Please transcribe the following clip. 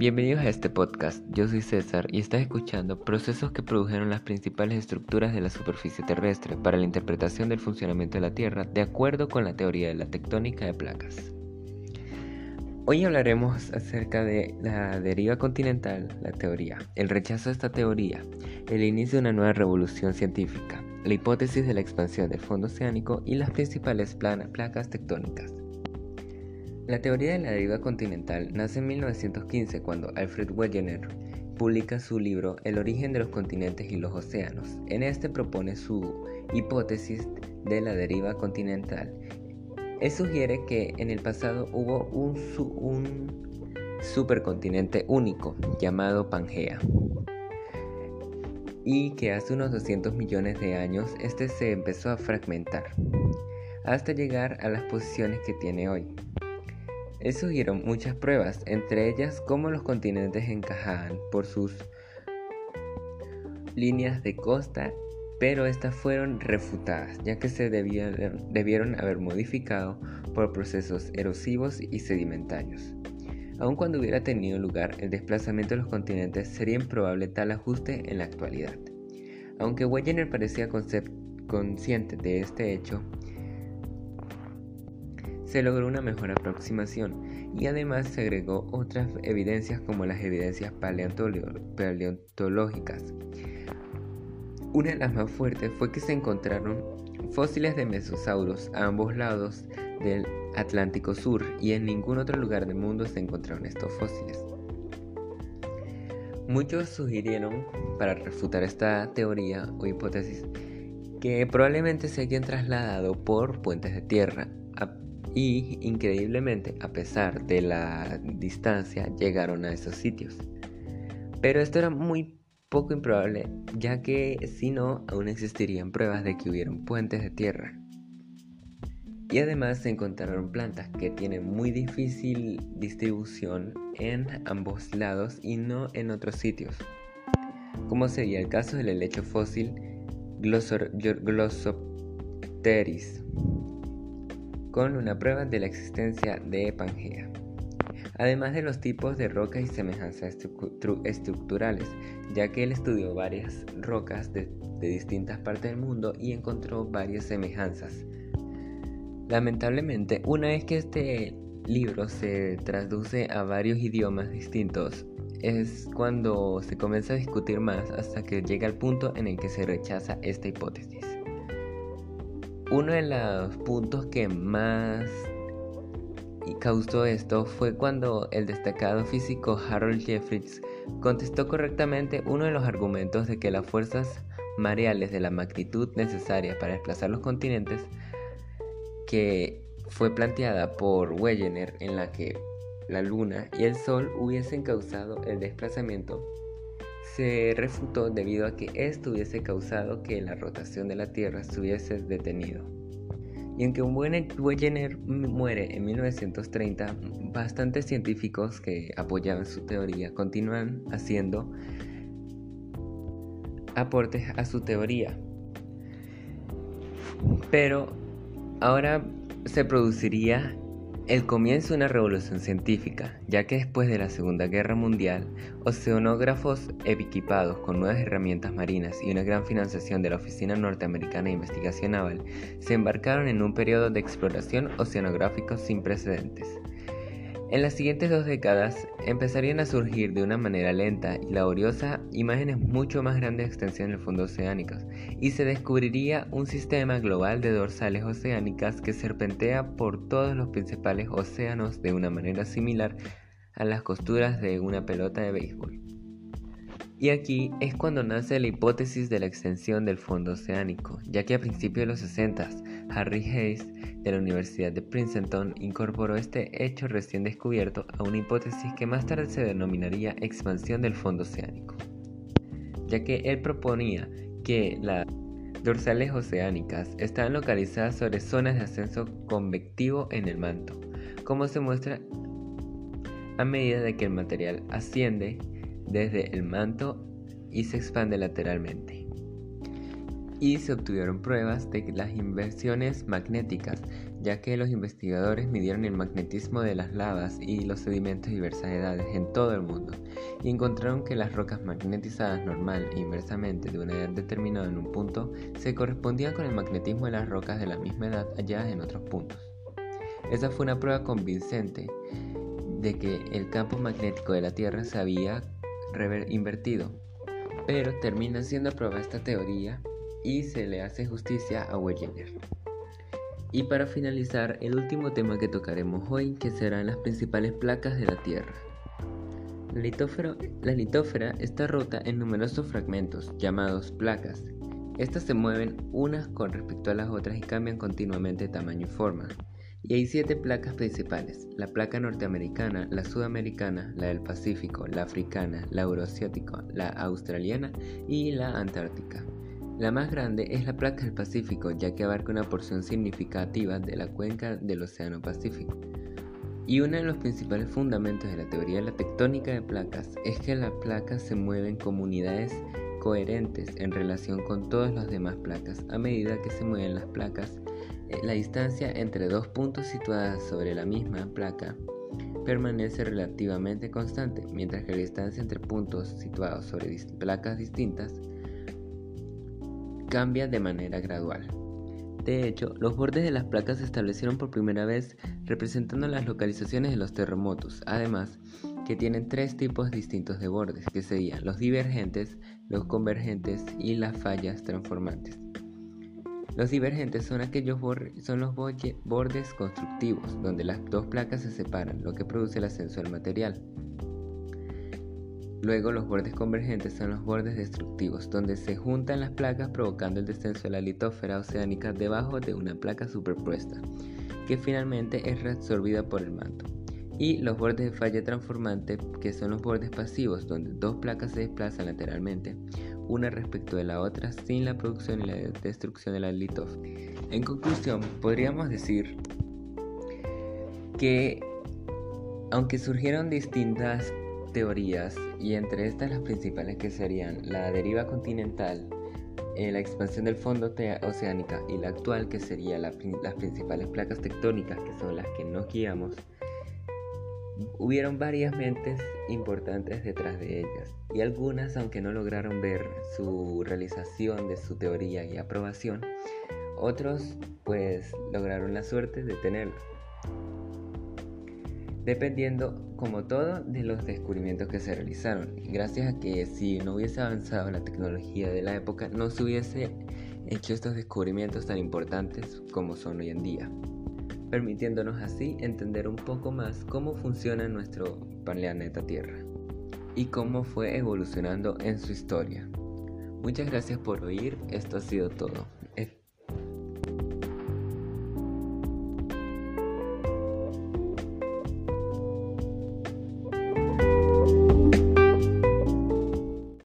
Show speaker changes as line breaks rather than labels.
Bienvenidos a este podcast, yo soy César y estás escuchando procesos que produjeron las principales estructuras de la superficie terrestre para la interpretación del funcionamiento de la Tierra de acuerdo con la teoría de la tectónica de placas. Hoy hablaremos acerca de la deriva continental, la teoría, el rechazo de esta teoría, el inicio de una nueva revolución científica, la hipótesis de la expansión del fondo oceánico y las principales placas tectónicas. La teoría de la deriva continental nace en 1915 cuando Alfred Wegener publica su libro El origen de los continentes y los océanos. En este propone su hipótesis de la deriva continental. Él sugiere que en el pasado hubo un, un supercontinente único llamado Pangea y que hace unos 200 millones de años este se empezó a fragmentar hasta llegar a las posiciones que tiene hoy. Él sugirieron muchas pruebas, entre ellas cómo los continentes encajaban por sus líneas de costa, pero estas fueron refutadas, ya que se debieron haber modificado por procesos erosivos y sedimentarios. Aun cuando hubiera tenido lugar el desplazamiento de los continentes, sería improbable tal ajuste en la actualidad. Aunque Wegener parecía consciente de este hecho, se logró una mejor aproximación y además se agregó otras evidencias como las evidencias paleontológicas. Una de las más fuertes fue que se encontraron fósiles de mesosauros a ambos lados del Atlántico Sur y en ningún otro lugar del mundo se encontraron estos fósiles. Muchos sugirieron, para refutar esta teoría o hipótesis, que probablemente se hayan trasladado por puentes de tierra y increíblemente, a pesar de la distancia, llegaron a esos sitios. Pero esto era muy poco improbable, ya que si no, aún existirían pruebas de que hubieron puentes de tierra. Y además se encontraron plantas que tienen muy difícil distribución en ambos lados y no en otros sitios, como sería el caso del helecho fósil Glossopteris con una prueba de la existencia de Pangea, además de los tipos de rocas y semejanzas estructurales, ya que él estudió varias rocas de, distintas partes del mundo y encontró varias semejanzas. Lamentablemente, una vez que este libro se traduce a varios idiomas distintos, es cuando se comienza a discutir más hasta que llega al punto en el que se rechaza esta hipótesis. Uno de los puntos que más causó esto fue cuando el destacado físico Harold Jeffries contestó correctamente uno de los argumentos de que las fuerzas mareales de la magnitud necesaria para desplazar los continentes que fue planteada por Wegener en la que la Luna y el Sol hubiesen causado el desplazamiento se refutó debido a que esto hubiese causado que la rotación de la Tierra se hubiese detenido. Y aunque Wegener muere en 1930, bastantes científicos que apoyaban su teoría continúan haciendo aportes a su teoría. Pero ahora se produciría el comienzo de una revolución científica, ya que después de la Segunda Guerra Mundial, oceanógrafos equipados con nuevas herramientas marinas y una gran financiación de la Oficina Norteamericana de Investigación Naval se embarcaron en un periodo de exploración oceanográfico sin precedentes. En las siguientes dos décadas empezarían a surgir de una manera lenta y laboriosa imágenes mucho más grandes de extensión en el fondo oceánico y se descubriría un sistema global de dorsales oceánicas que serpentea por todos los principales océanos de una manera similar a las costuras de una pelota de béisbol. Y aquí es cuando nace la hipótesis de la extensión del fondo oceánico, ya que a principios de los 60 Harry Hayes de la Universidad de Princeton incorporó este hecho recién descubierto a una hipótesis que más tarde se denominaría expansión del fondo oceánico, ya que él proponía que las dorsales oceánicas estaban localizadas sobre zonas de ascenso convectivo en el manto, como se muestra a medida de que el material asciende desde el manto y se expande lateralmente. Y se obtuvieron pruebas de las inversiones magnéticas, ya que los investigadores midieron el magnetismo de las lavas y los sedimentos de diversas edades en todo el mundo y encontraron que las rocas magnetizadas normal e inversamente de una edad determinada en un punto se correspondían con el magnetismo de las rocas de la misma edad halladas en otros puntos. Esa fue una prueba convincente de que el campo magnético de la Tierra se había invertido, pero termina siendo aprobada esta teoría y se le hace justicia a Wegener. Y para finalizar, el último tema que tocaremos hoy, que serán las principales placas de la Tierra. La litófera, la litófera está rota en numerosos fragmentos, llamados placas. Estas se mueven unas con respecto a las otras y cambian continuamente tamaño y forma. Y hay siete placas principales, la placa norteamericana, la sudamericana, la del Pacífico, la africana, la euroasiática, la australiana y la antártica. La más grande es la placa del Pacífico, ya que abarca una porción significativa de la cuenca del Océano Pacífico. Y uno de los principales fundamentos de la teoría de la tectónica de placas es que las placas se mueven como unidades coherentes en relación con todas las demás placas. A medida que se mueven las placas, eh, la distancia entre dos puntos situadas sobre la misma placa permanece relativamente constante, mientras que la distancia entre puntos situados sobre placas distintas cambia de manera gradual. De hecho, los bordes de las placas se establecieron por primera vez representando las localizaciones de los terremotos, además que tienen tres tipos distintos de bordes, que serían los divergentes, los convergentes y las fallas transformantes. Los divergentes son aquellos son los bordes constructivos, donde las dos placas se separan, lo que produce el ascenso del material. Luego los bordes convergentes son los bordes destructivos, donde se juntan las placas provocando el descenso de la litósfera oceánica debajo de una placa superpuesta, que finalmente es reabsorbida por el manto. Y los bordes de falla transformante, que son los bordes pasivos, donde dos placas se desplazan lateralmente, una respecto de la otra, sin la producción y la destrucción de la litósfera. En conclusión, podríamos decir que aunque surgieron distintas teorías y entre estas las principales que serían la deriva continental, eh, la expansión del fondo oceánica y la actual que serían las principales placas tectónicas que son las que nos guiamos, hubieron varias mentes importantes detrás de ellas y algunas aunque no lograron ver su realización de su teoría y aprobación, otros pues lograron la suerte de tenerlo dependiendo como todo de los descubrimientos que se realizaron. Gracias a que si no hubiese avanzado la tecnología de la época, no se hubiese hecho estos descubrimientos tan importantes como son hoy en día, permitiéndonos así entender un poco más cómo funciona nuestro planeta Tierra y cómo fue evolucionando en su historia. Muchas gracias por oír, esto ha sido todo.